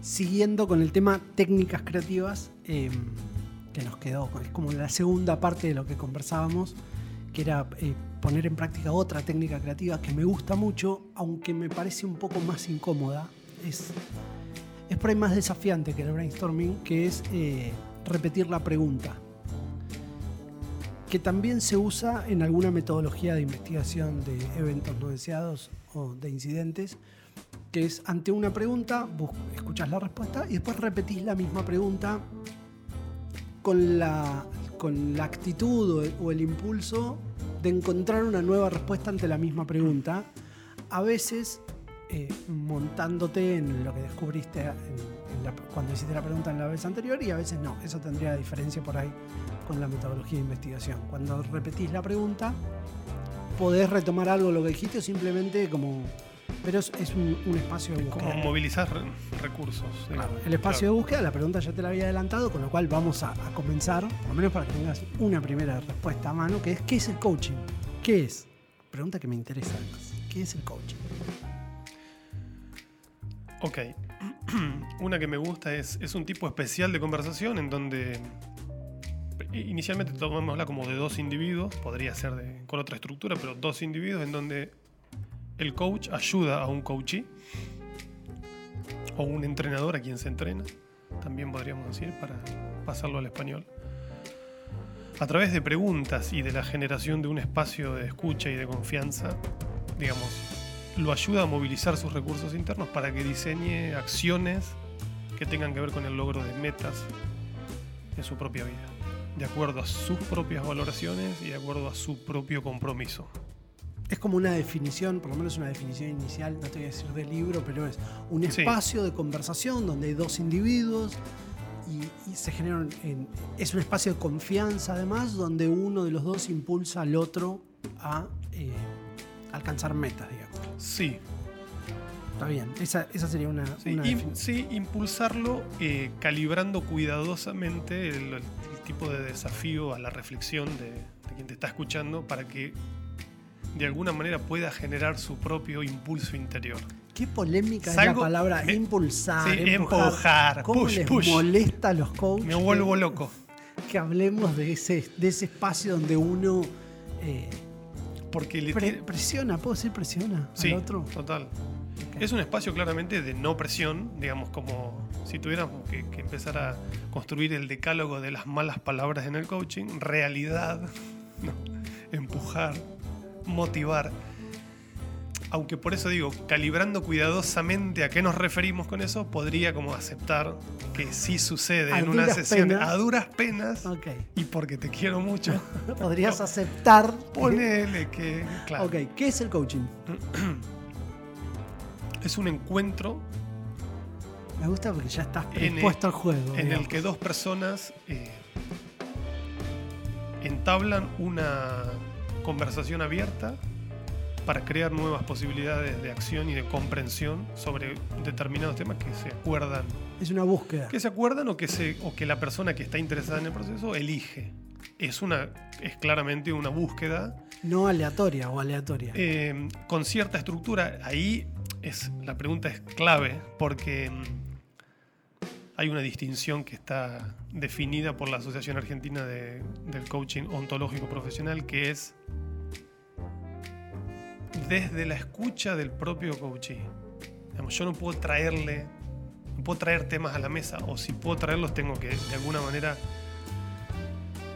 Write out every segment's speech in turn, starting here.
Siguiendo con el tema técnicas creativas, eh, que nos quedó, es como la segunda parte de lo que conversábamos, que era eh, poner en práctica otra técnica creativa que me gusta mucho, aunque me parece un poco más incómoda. Es, es por ahí más desafiante que el brainstorming, que es eh, repetir la pregunta. Que también se usa en alguna metodología de investigación de eventos no deseados o de incidentes, que es ante una pregunta, escuchas la respuesta y después repetís la misma pregunta con la, con la actitud o el impulso de encontrar una nueva respuesta ante la misma pregunta, a veces eh, montándote en lo que descubriste en- en la- cuando hiciste la pregunta en la vez anterior y a veces no. Eso tendría diferencia por ahí con la metodología de investigación. Cuando repetís la pregunta, podés retomar algo de lo que dijiste o simplemente como... Pero es, es un, un espacio de búsqueda. Como movilizar re- recursos. Claro, digamos. el espacio Claro. de búsqueda, la pregunta ya te la había adelantado, con lo cual vamos a, a comenzar, por lo menos para que tengas una primera respuesta a mano, que es ¿qué es el coaching? ¿Qué es? Pregunta que me interesa. ¿Qué es el coaching? Ok. Una que me gusta es, es un tipo especial de conversación en donde inicialmente tomémosla como de dos individuos, podría ser de- con otra estructura, pero dos individuos en donde el coach ayuda a un coachee o un entrenador a quien se entrena, también podríamos decir, para pasarlo al español. A través de preguntas y de la generación de un espacio de escucha y de confianza, digamos, lo ayuda a movilizar sus recursos internos para que diseñe acciones que tengan que ver con el logro de metas en su propia vida, de acuerdo a sus propias valoraciones y de acuerdo a su propio compromiso. Es como una definición, por lo menos una definición inicial, no te voy a decir del libro, pero es un Sí. espacio de conversación donde hay dos individuos y, y se genera un- en- es un espacio de confianza además donde uno de los dos impulsa al otro a eh, alcanzar metas, digamos. Sí, Está bien, esa, esa sería una, sí, una im- definición. sí, impulsarlo eh, calibrando cuidadosamente el, el tipo de desafío a la reflexión de, de quien te está escuchando para que de alguna manera pueda generar su propio impulso interior. Qué polémica es Salgo- la palabra me- impulsar, sí, empujar. empujar, ¿Cómo push, les push. molesta a los coaches? Me vuelvo loco. Que hablemos de ese, de ese espacio donde uno eh, Porque le pre- presiona, ¿puedo decir presiona Sí, al otro? total. Es un espacio claramente de no presión, digamos, como si tuviéramos que, que empezar a construir el decálogo de las malas palabras en el coaching, realidad, no, empujar, motivar. Aunque por eso digo, calibrando cuidadosamente a qué nos referimos con eso, podría como aceptar que sí sucede A en una sesión penas. a duras penas y porque te quiero mucho. Podrías aceptar. Ponele que, claro, Ok, ¿qué es el coaching? es un encuentro Me gusta porque ya estás predispuesto al juego. en el que dos personas eh, entablan una conversación abierta para crear nuevas posibilidades de acción y de comprensión sobre determinados temas que se acuerdan, Es una búsqueda. que se acuerdan o que se o que la persona que está interesada en el proceso elige. Es una es claramente una búsqueda No aleatoria o aleatoria. eh, con cierta estructura. Ahí es, la pregunta es clave porque mm, hay una distinción que está definida por la Asociación Argentina de- del Coaching Ontológico Profesional, que es desde la escucha del propio coachee. Digamos, yo no puedo traerle, no puedo traer temas a la mesa, o si puedo traerlos tengo que de alguna manera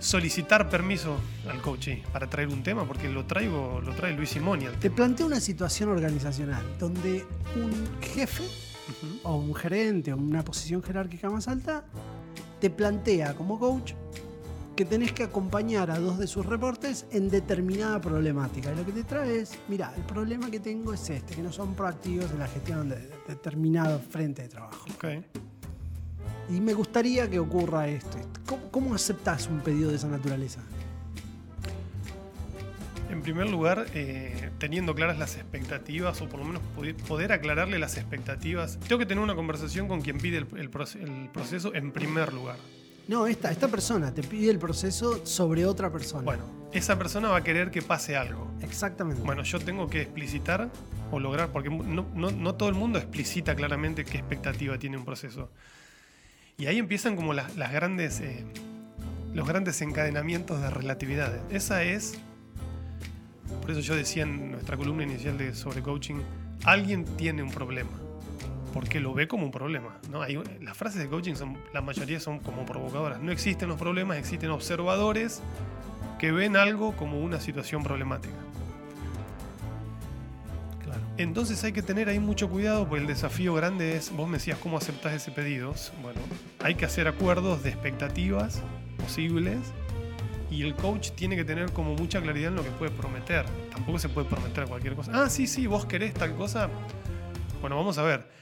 solicitar permiso al coachee para traer un tema, porque lo traigo, lo trae Luis Simoni Te planteo una situación organizacional donde un jefe o un gerente o una posición jerárquica más alta te plantea como coach que tenés que acompañar a dos de sus reportes en determinada problemática. Y lo que te trae es, mira, el problema que tengo es este, que no son proactivos en la gestión de de determinado frente de trabajo. Ok. Y me gustaría que ocurra esto. ¿Cómo, cómo aceptás un pedido de esa naturaleza? En primer lugar, eh, teniendo claras las expectativas, o por lo menos poder, aclararle las expectativas, tengo que tener una conversación con quien pide el, el proceso en primer lugar. No, esta, esta persona te pide el proceso sobre otra persona. Bueno, esa persona va a querer que pase algo. Exactamente. Bueno, yo tengo que explicitar o lograr, porque no, no- no todo el mundo explicita claramente qué expectativa tiene un proceso. Y ahí empiezan como las, las grandes, eh, los grandes encadenamientos de relatividad. Esa es, por eso yo decía en nuestra columna inicial de sobre coaching, alguien tiene un problema, porque lo ve como un problema. ¿no? Hay- las frases de coaching, son, la mayoría son como provocadoras. No existen los problemas, existen observadores que ven algo como una situación problemática. Claro. Entonces hay que tener ahí mucho cuidado porque el desafío grande es, vos me decías cómo aceptás ese pedido. Bueno, hay que hacer acuerdos de expectativas posibles y el coach tiene que tener como mucha claridad en lo que puede prometer. Tampoco se puede prometer cualquier cosa. Ah, sí, sí, vos querés tal cosa. Bueno, vamos a ver.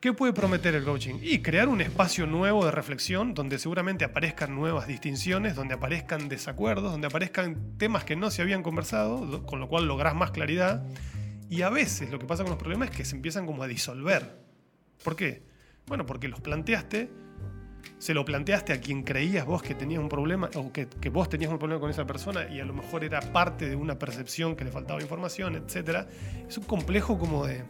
¿Qué puede prometer el coaching? Y crear un espacio nuevo de reflexión donde seguramente aparezcan nuevas distinciones, donde aparezcan desacuerdos, donde aparezcan temas que no se habían conversado, con lo cual lográs más claridad. Y a veces lo que pasa con los problemas es que se empiezan como a disolver. ¿Por qué? Bueno, porque los planteaste, se lo planteaste a quien creías vos que tenías un problema, o que, que vos tenías un problema con esa persona, y a lo mejor era parte de una percepción que le faltaba información, etc. Es un complejo como de.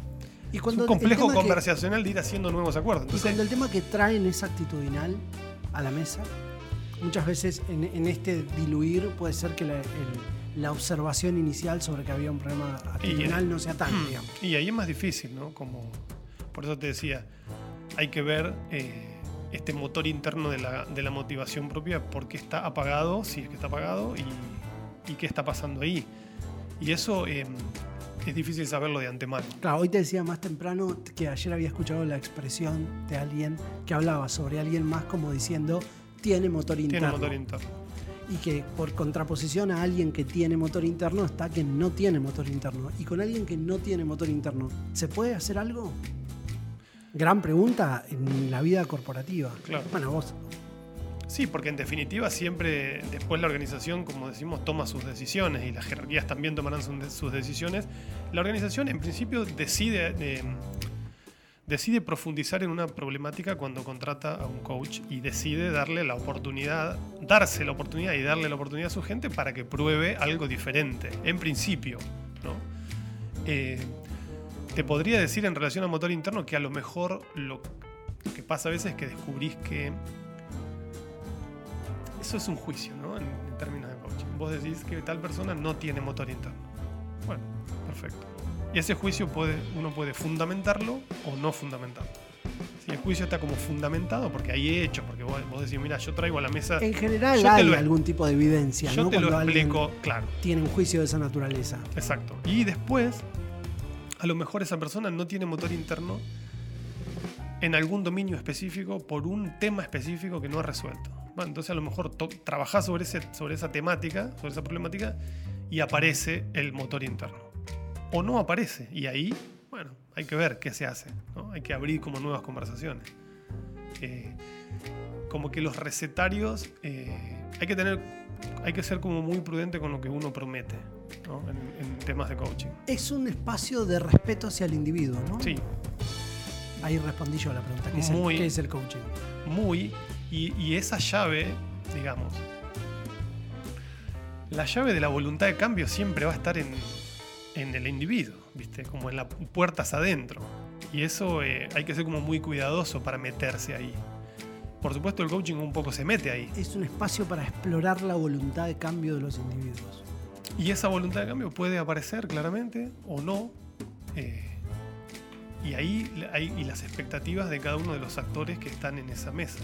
Y Es cuando un el complejo tema que- conversacional de ir haciendo nuevos acuerdos. Y Entonces, cuando el tema que traen es actitudinal a la mesa, muchas veces en, en este diluir puede ser que la, el- la observación inicial sobre que había un problema actitudinal no sea tal, digamos. Y ahí es más difícil, ¿no? Como, por eso te decía, hay que ver eh, este motor interno de la, de la motivación propia, por qué está apagado, si es que está apagado, y, y qué está pasando ahí. Y eso eh, es difícil saberlo de antemano. Claro, hoy te decía más temprano que ayer había escuchado la expresión de alguien que hablaba sobre alguien más como diciendo tiene motor interno. Tiene motor interno. y que por contraposición a alguien que tiene motor interno está que no tiene motor interno. Y con alguien que no tiene motor interno, ¿se puede hacer algo? Gran pregunta en la vida corporativa. Claro. Bueno, vos, Sí, porque en definitiva siempre después la organización, como decimos, toma sus decisiones y las jerarquías también tomarán sus decisiones. La organización en principio decide, eh, decide profundizar en una problemática cuando contrata a un coach y decide darle la oportunidad, darse la oportunidad y darle la oportunidad a su gente para que pruebe algo diferente, en principio. ¿no? Eh, te podría decir en relación al motor interno que a lo mejor lo que pasa a veces es que descubrís que eso es un juicio, ¿no? En, en términos de coaching. Vos decís que tal persona no tiene motor interno. Bueno, perfecto. Y ese juicio puede, uno puede fundamentarlo o no fundamentarlo. Si el juicio está como fundamentado, porque hay hechos, porque vos, vos decís, mira, yo traigo a la mesa, en general Yo hay lo- algún tipo de evidencia, yo ¿no? te lo Cuando alguien explico, claro, tiene un juicio de esa naturaleza. exacto. Y después, a lo mejor esa persona no tiene motor interno en algún dominio específico por un tema específico que no ha resuelto. Bueno, entonces a lo mejor trabajás sobre, ese, sobre esa temática, sobre esa problemática, y aparece el motor interno. O no aparece. Y ahí, bueno, hay que ver qué se hace. ¿no? Hay que abrir como nuevas conversaciones. Eh, como que los recetarios, eh, hay que tener, hay que ser como muy prudente con lo que uno promete ¿no? en, en temas de coaching. Es un espacio de respeto hacia el individuo, ¿no? Sí, Ahí respondí yo a la pregunta. ¿Qué, es, Muy- el, qué es el coaching? muy. Y, y esa llave, digamos, la llave de la voluntad de cambio siempre va a estar en, en el individuo, ¿viste? Como en las puertas adentro. Y eso eh, hay que ser como muy cuidadoso para meterse ahí. Por supuesto, el coaching un poco se mete ahí. Es un espacio para explorar la voluntad de cambio de los individuos. Y esa voluntad de cambio puede aparecer claramente o no. eh, y ahí hay y las expectativas de cada uno de los actores que están en esa mesa.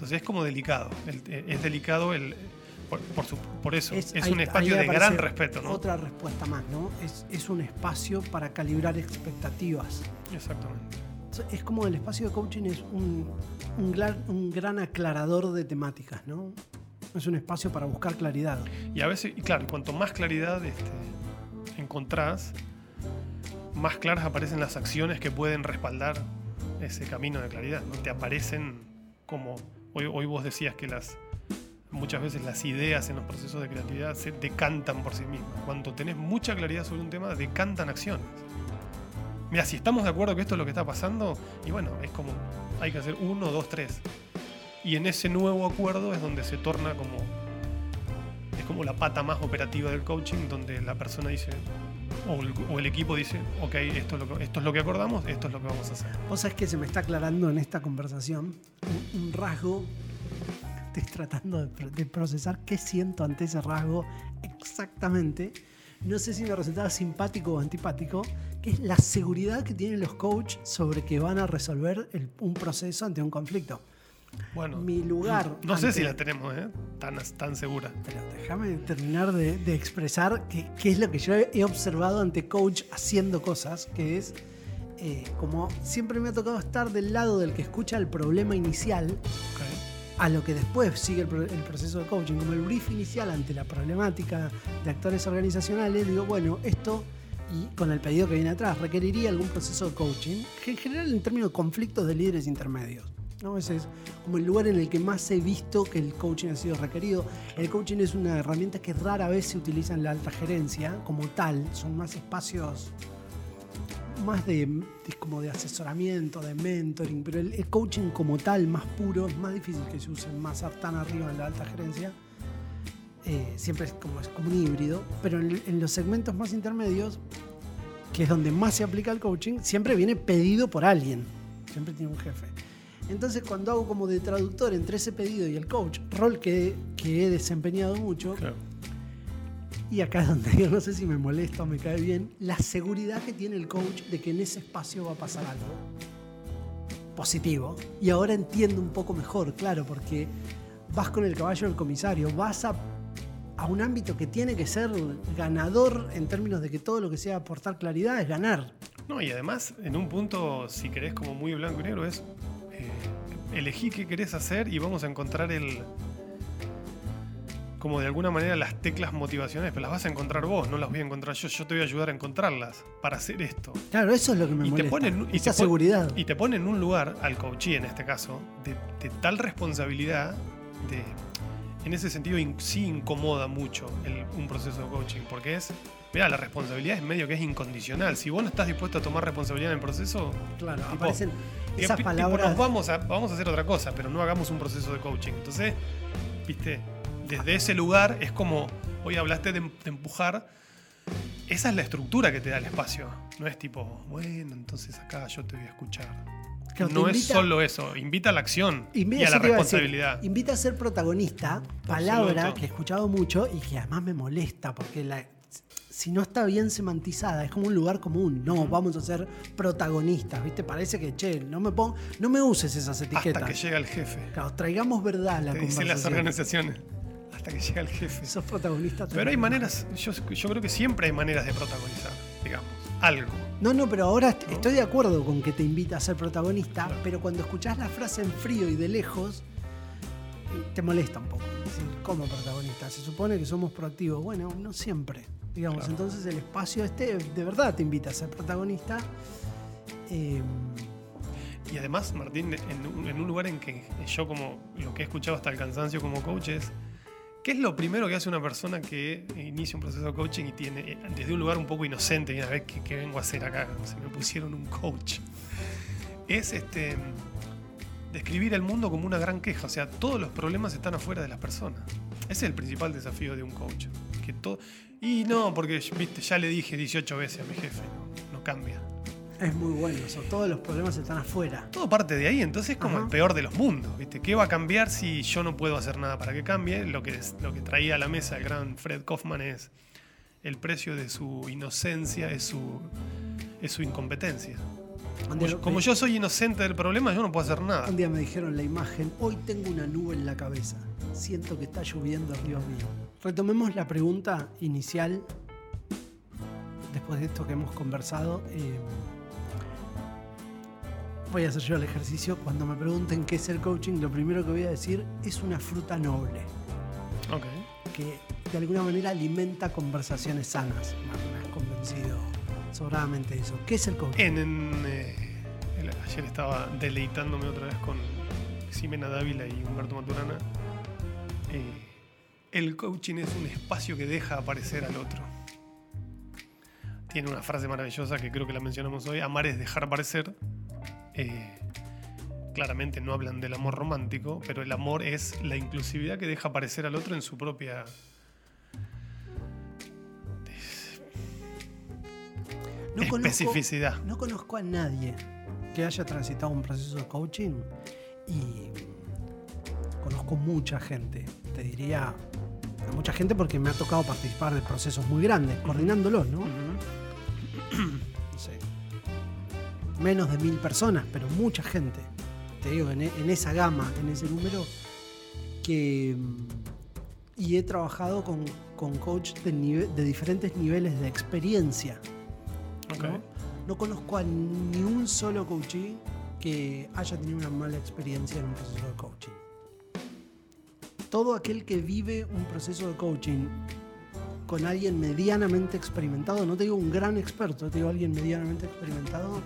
Entonces es como delicado. el- eh, es delicado el. Por, por su- por eso. Es, ahí- un espacio de gran respeto, ¿no? Otra respuesta más, ¿no? Es, es un espacio para calibrar expectativas. Exactamente. Es como el espacio de coaching es un, un, gran, un gran aclarador de temáticas, ¿no? Es un espacio para buscar claridad. Y a veces, y claro, cuanto más claridad este, encontrás, más claras aparecen las acciones que pueden respaldar ese camino de claridad. ¿no? Te aparecen como. Hoy, vos decías que las. Muchas veces las ideas en los procesos de creatividad se decantan por sí mismas. Cuando tenés mucha claridad sobre un tema, decantan acciones. Mira, si estamos de acuerdo que esto es lo que está pasando, y bueno, es como hay que hacer uno, dos, tres. Y en ese nuevo acuerdo es donde se torna como. Es como la pata más operativa del coaching, donde la persona dice. O el, equipo dice, ok, esto es, lo que, acordamos, esto es lo que vamos a hacer. Vos sabés que se me está aclarando en esta conversación un, rasgo. Estoy tratando de, pro- de procesar qué siento ante ese rasgo exactamente. No sé si me resultaba simpático o antipático, que es la seguridad que tienen los coaches sobre que van a resolver un proceso ante un conflicto. Bueno, Mi lugar. no sé ante- si la tenemos, ¿eh? Tan, tan segura. Pero déjame terminar de, de expresar qué, qué es lo que yo he observado ante coach haciendo cosas, que es eh, como siempre me ha tocado estar del lado del que escucha el problema inicial Ok. a lo que después sigue el, pro- el proceso de coaching. Como el brief inicial ante la problemática de actores organizacionales, digo, bueno, esto y con el pedido que viene atrás, requeriría algún proceso de coaching, que en general en términos de conflictos de líderes intermedios. ¿No? Ese es como el lugar en el que más he visto que el coaching ha sido requerido. El coaching es una herramienta que rara vez se utiliza en la alta gerencia como tal, son más espacios más de, de- como de asesoramiento, de mentoring, pero el, el coaching como tal, más puro, es más difícil que se use más tan arriba en la alta gerencia. Eh, siempre es como, es como un híbrido, pero en, en los segmentos más intermedios, que es donde más se aplica el coaching, siempre viene pedido por alguien, siempre tiene un jefe. Entonces cuando hago como de traductor entre ese pedido y el coach, rol que, que he desempeñado mucho, Claro. y acá es donde yo no sé si me molesta o me cae bien, la seguridad que tiene el coach de que en ese espacio va a pasar algo positivo. Y ahora entiendo un poco mejor, claro, porque vas con el caballo del comisario, vas a, a un ámbito que tiene que ser ganador en términos de que todo lo que sea aportar claridad es ganar. No, y además, en un punto, si querés como muy blanco y negro, es elegí qué querés hacer y vamos a encontrar el. Como de alguna manera las teclas motivacionales, pero las vas a encontrar vos, no las voy a encontrar yo. Yo te voy a ayudar a encontrarlas para hacer esto. Claro, eso es lo que me Y te molesta. ponen, y esa te seguridad. Y te pone en un lugar, al coachee en este caso, de, de tal responsabilidad, de, en ese sentido in- sí incomoda mucho el- un proceso de coaching, porque es, mira, la responsabilidad es medio que es incondicional. Si vos no estás dispuesto a tomar responsabilidad en el proceso, Claro, tipo, aparecen tipo, esas tipo, palabras. nos vamos a, vamos a hacer otra cosa, pero no hagamos un proceso de coaching. Entonces, viste, desde ese lugar es como, hoy hablaste de, de empujar. Esa es la estructura que te da el espacio. No es tipo, bueno, entonces acá yo te voy a escuchar. Claro, no es solo eso, invita a la acción Invita- y a la a decir, responsabilidad. invita a ser protagonista, palabra Absoluto. que he escuchado mucho y que además me molesta, porque la- si no está bien semantizada, es como un lugar común. No, vamos a ser protagonistas, ¿viste? Parece que, che, no me, pon- no me uses esas etiquetas. Hasta que llega el jefe. Claro, traigamos verdad a la Te dicen las organizaciones. Hasta que llega el jefe. Sos protagonista. Pero hay también. maneras, yo, yo creo que siempre hay maneras de protagonizar, digamos. Algo. No, no, pero ahora estoy de acuerdo con que te invita a ser protagonista, Claro. pero cuando escuchás la frase en frío y de lejos, eh, te molesta un poco. Es decir, ¿cómo protagonista? Se supone que somos proactivos. Bueno, no siempre. Digamos, Claro. entonces el espacio este de verdad te invita a ser protagonista. Eh, Y además, Martín, en un, en un lugar en que yo como lo que he escuchado hasta el cansancio como coach es, ¿qué es lo primero que hace una persona que inicia un proceso de coaching y tiene, eh, desde un lugar un poco inocente, y a ver qué, vengo a hacer acá? Se me pusieron un coach. Es este describir el mundo como una gran queja, o sea, todos los problemas están afuera de las personas. Ese es el principal desafío de un coach. Que y no, porque viste, ya le dije 18 veces a mi jefe, no cambia. Es muy bueno eso. Todos los problemas están afuera. Todo parte de ahí, entonces es como Ajá. el peor de los mundos, ¿viste? ¿Qué va a cambiar si yo no puedo hacer nada para que cambie? Lo que, es- lo que traía a la mesa el gran Fred Kaufman es el precio de su inocencia, es su, es su incompetencia. Yo, como yo soy inocente del problema, yo no puedo hacer nada. un día me dijeron la imagen, hoy tengo una nube en la cabeza. Siento que está lloviendo arriba mío. Retomemos la pregunta inicial, después de esto que hemos conversado. eh, voy a hacer yo el ejercicio. Cuando me pregunten qué es el coaching, lo primero que voy a decir es una fruta noble, Ok. que de alguna manera alimenta conversaciones sanas. Me has convencido sobradamente de eso. ¿Qué es el coaching? En, en, eh, ayer estaba deleitándome otra vez con Ximena Dávila y Humberto Maturana. Eh, el coaching es un espacio que deja aparecer al otro. Tiene una frase maravillosa que creo que la mencionamos hoy. Amar es dejar aparecer. Eh, claramente no hablan del amor romántico, pero el amor es la inclusividad que deja aparecer al otro en su propia No especificidad. Conozco, no conozco a nadie que haya transitado un proceso de coaching y conozco mucha gente, te diría a mucha gente porque me ha tocado participar de procesos muy grandes, coordinándolos, ¿no? no menos de mil personas, pero mucha gente, te digo, en, en esa gama, en ese número, que... Y he trabajado con, con coach de, nive- de diferentes niveles de experiencia. ¿no? No conozco a ni un solo coachee que haya tenido una mala experiencia en un proceso de coaching. Todo aquel que vive un proceso de coaching con alguien medianamente experimentado, no te digo un gran experto, te digo alguien medianamente experimentado,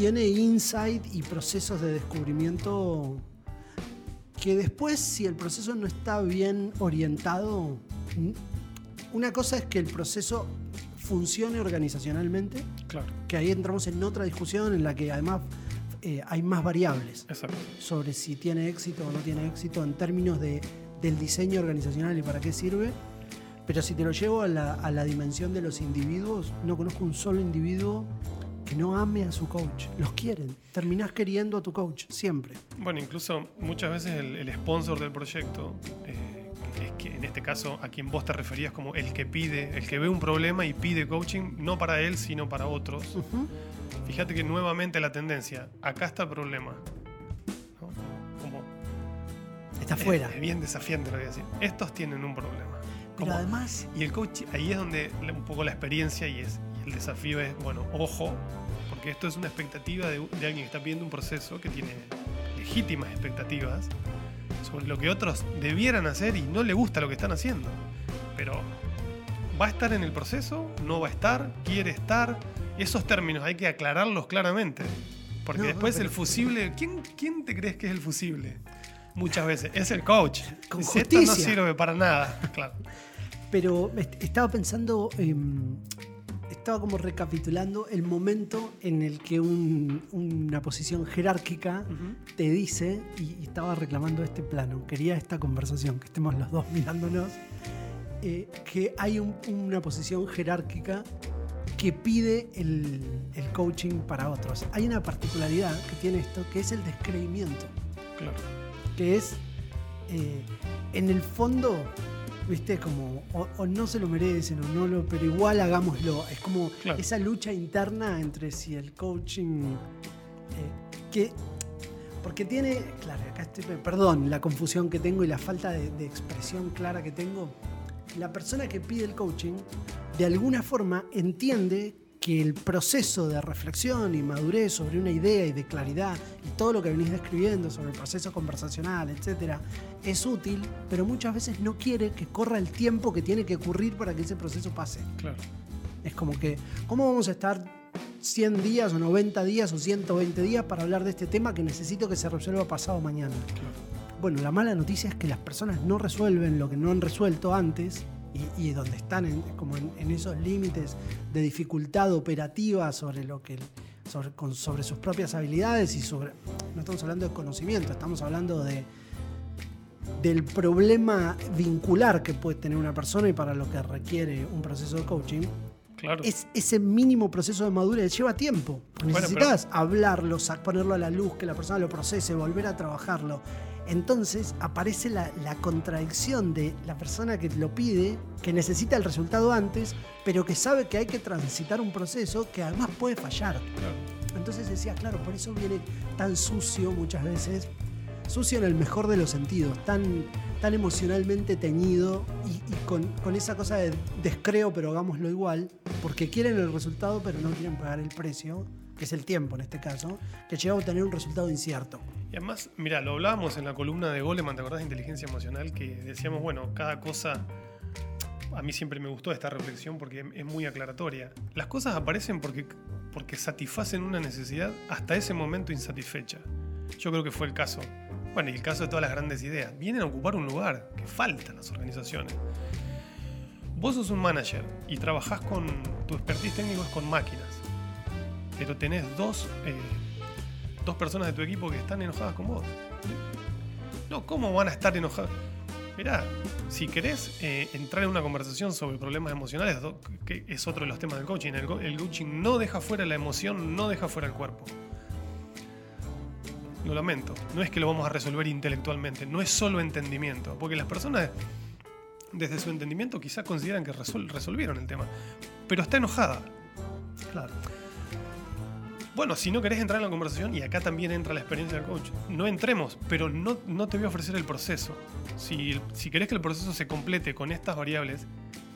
tiene insight y procesos de descubrimiento que después, si el proceso no está bien orientado, una cosa es que el proceso funcione organizacionalmente, Claro, que ahí entramos en otra discusión en la que además eh, hay más variables exacto. sobre si tiene éxito o no tiene éxito en términos de, del diseño organizacional y para qué sirve. Pero si te lo llevo a la, a la dimensión de los individuos, no conozco un solo individuo que no ame a su coach. Los quieren. Terminás queriendo a tu coach, siempre. Bueno, incluso muchas veces el, el sponsor del proyecto, eh, es que en este caso a quien vos te referías como el que pide, el que ve un problema y pide coaching, no para él, sino para otros. Fíjate que nuevamente la tendencia, acá está el problema. ¿no? Como, Está es- fuera. Es, bien desafiante lo que voy a decir. Estos tienen un problema. Pero Como- además, y el coach, ahí es donde un poco la experiencia y, es, el desafío es, bueno, ojo, porque esto es una expectativa de, de alguien que está pidiendo un proceso que tiene legítimas expectativas sobre lo que otros debieran hacer y no le gusta lo que están haciendo. Pero ¿va a estar en el proceso? ¿No va a estar? ¿Quiere estar? Esos términos hay que aclararlos claramente. Porque No, después el fusible, ¿quién, ¿quién te crees que es el fusible? Muchas veces, es el coach. Con Dice, no sirve para nada. Claro. Pero est- estaba pensando, em, estaba como recapitulando el momento en el que un- una posición jerárquica te dice, y, y estaba reclamando este plano, quería esta conversación, que estemos los dos mirándonos, eh, que hay un- una posición jerárquica que pide el, el coaching para otros. Hay una particularidad que tiene esto, que es el descreimiento Claro. que es eh, en el fondo, viste, como o, o no se lo merecen o no lo, pero igual hagámoslo. Es como Claro. esa lucha interna entre si el coaching eh, que porque tiene, claro, acá estoy, perdón, la confusión que tengo y la falta de, de expresión clara que tengo. La persona que pide el coaching, de alguna forma, entiende que el proceso de reflexión y madurez sobre una idea y de claridad y todo lo que venís describiendo sobre el proceso conversacional, etcétera, es útil, pero muchas veces no quiere que corra el tiempo que tiene que ocurrir para que ese proceso pase. Claro. Es como que, ¿cómo vamos a estar 100 días o 90 días o 120 días para hablar de este tema que necesito que se resuelva pasado mañana? Bueno, la mala noticia es que las personas no resuelven lo que no han resuelto antes y, y donde están en, como en, en esos límites de dificultad operativa sobre lo que sobre, con- sobre sus propias habilidades y sobre no estamos hablando de conocimiento, estamos hablando de del problema vincular que puede tener una persona y para lo que requiere un proceso de coaching, Claro. es ese mínimo proceso de madurez lleva tiempo. Bueno, Necesitas hablarlo, ponerlo a la luz, que la persona lo procese, volver a trabajarlo. Entonces aparece la, la contradicción de la persona que lo pide, que necesita el resultado antes, pero que sabe que hay que transitar un proceso que además puede fallar. Claro. Entonces decía, claro, por eso viene tan sucio muchas veces, sucio en el mejor de los sentidos, tan, tan emocionalmente teñido y, y con, con esa cosa de descreo, pero hagámoslo igual, porque quieren el resultado, pero no quieren pagar el precio, que es el tiempo en este caso, que lleva a obtener un resultado incierto. Y además, mira, lo hablábamos en la columna de Goleman, ¿te acordás de inteligencia emocional? Que decíamos, bueno, cada cosa. A mí siempre me gustó esta reflexión porque es muy aclaratoria. Las cosas aparecen porque, porque satisfacen una necesidad hasta ese momento insatisfecha. Yo creo que fue el caso. Bueno, y el caso de todas las grandes ideas. Vienen a ocupar un lugar que falta en las organizaciones. Vos sos un manager y trabajás con. Tu expertise técnico es con máquinas. Pero tenés dos. eh, dos personas de tu equipo que están enojadas con vos. No, ¿cómo van a estar enojadas? Mirá, si querés eh, entrar en una conversación sobre problemas emocionales, que es otro de los temas del coaching, el, el coaching no deja fuera la emoción, no deja fuera el cuerpo. Lo lamento, no es que lo vamos a resolver intelectualmente, no es solo entendimiento, porque las personas desde su entendimiento quizás consideran que resolvieron el tema, pero está enojada. Claro. Bueno, si no querés entrar en la conversación, y acá también entra la experiencia del coach, no entremos, pero no, no te voy a ofrecer el proceso. Si, si querés que el proceso se complete con estas variables,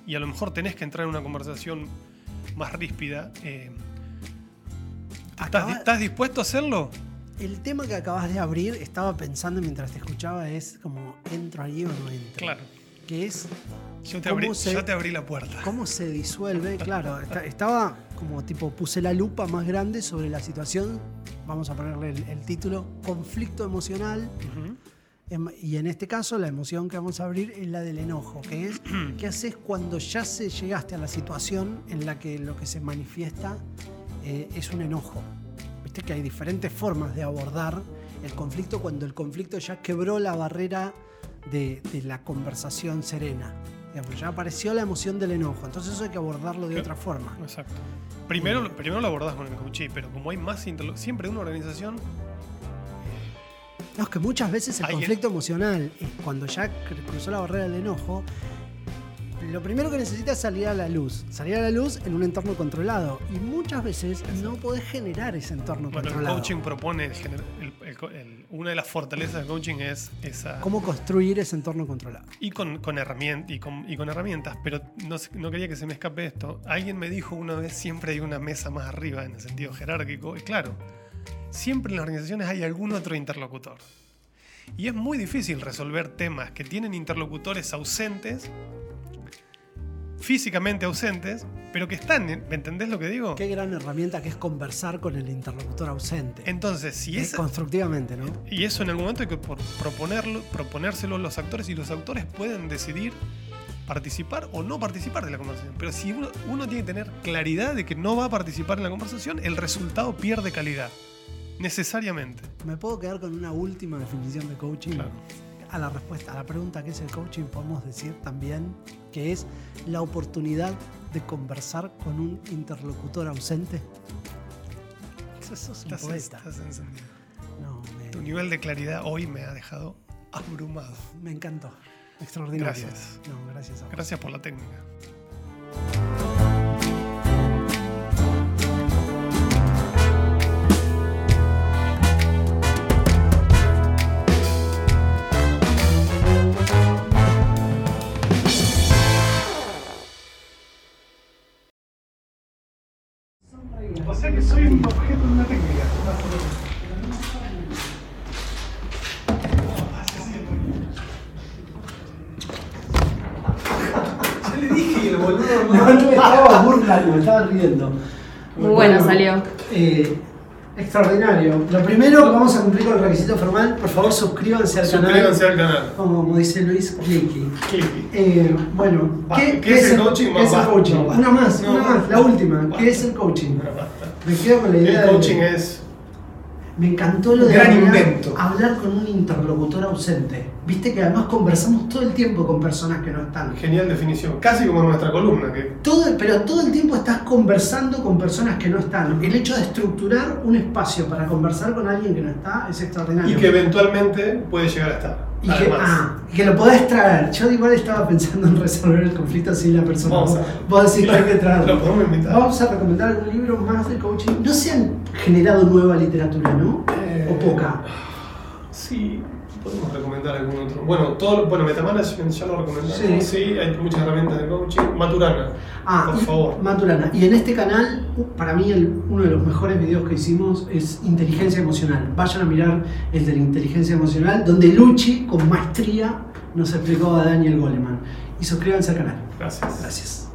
y a lo mejor tenés que entrar en una conversación más ríspida, eh, ¿estás, dispuesto a hacerlo? El tema que acabas de abrir, estaba pensando mientras te escuchaba, es como, ¿entro allí o no entro? Claro. Que es yo te, abrí, te abrí la puerta. ¿Cómo se disuelve? Claro, estaba como tipo, puse la lupa más grande sobre la situación, vamos a ponerle el, título, conflicto emocional. Em, y en este caso la emoción que vamos a abrir es la del enojo, que es qué haces cuando ya se llegaste a la situación en la que lo que se manifiesta eh, es un enojo. Viste que hay diferentes formas de abordar el conflicto cuando el conflicto ya quebró la barrera de la conversación serena ya apareció la emoción del enojo, entonces eso hay que abordarlo de otra forma. Exacto. Primero, primero lo abordás con el coaching, pero como hay más siempre una organización. No, es que muchas veces el conflicto emocional, cuando ya cruzó la barrera del enojo, lo primero que necesitas es salir a la luz. Salir a la luz en un entorno controlado. Y muchas veces no podés generar ese entorno controlado. El coaching propone, una de las fortalezas del coaching es esa... Cómo construir ese entorno controlado. Y con, con, y con, y con herramientas. Pero no, no, quería que se me escape esto. Alguien me dijo una vez, siempre hay una mesa más arriba en el sentido jerárquico. Y claro, siempre en las organizaciones hay algún otro interlocutor. Y es muy difícil resolver temas que tienen interlocutores ausentes físicamente ausentes, pero que están, ¿me entendés lo que digo? Qué gran herramienta que es conversar con el interlocutor ausente. Entonces, si es... Constructivamente, ¿no? Y eso en algún momento hay que proponerlo, proponérselo a los actores y los actores pueden decidir participar o no participar de la conversación. Pero si uno, tiene que tener claridad de que no va a participar en la conversación, el resultado pierde calidad. Necesariamente. ¿Me puedo quedar con una última definición de coaching? Claro a la respuesta, a la pregunta que es el coaching, podemos decir también que es la oportunidad de conversar con un interlocutor ausente. Eso es un poeta. Tu nivel de claridad hoy me ha dejado abrumado. Me encantó. Extraordinario. Gracias. gracias, gracias por la técnica. Me estaba riendo. Muy bueno, salió. Eh, extraordinario. Lo primero, vamos a cumplir con el requisito formal. Por favor, suscríbanse al canal. Suscríbanse al canal. Como, dice Luis, clicky. Eh, bueno, ¿qué, es el coaching? ¿qué es el coaching? una más, una más, la última. ¿Qué es el coaching? Me quedo con la idea. El coaching es me encantó lo de Gran invento. hablar con un interlocutor ausente. Viste que además conversamos todo el tiempo con personas que no están. Genial definición, casi como en nuestra columna. Que... Todo, pero todo el tiempo estás conversando con personas que no están. El hecho de estructurar un espacio para conversar con alguien que no está es extraordinario. Y que eventualmente puede llegar a estar. Y que, ah, que, lo podés traer. Yo igual estaba pensando en resolver el conflicto sin la persona. Vamos a, vos decís que hay que traerlo. Vamos a recomendar algún libro más de coaching. No se han generado nueva literatura, ¿no? Eh, ¿O poca? Sí, podemos recomendar algún otro. Bueno, todo, bueno Metamanagement ya lo recomendamos. Sí. sí, hay muchas herramientas de coaching. Maturana, ah, por favor. Maturana. Y en este canal, para mí, uno de los mejores videos que hicimos es inteligencia emocional. Vayan a mirar el de la inteligencia emocional, donde Luchi, con maestría, nos explicó a Daniel Goleman. Y suscríbanse al canal. Gracias. Gracias.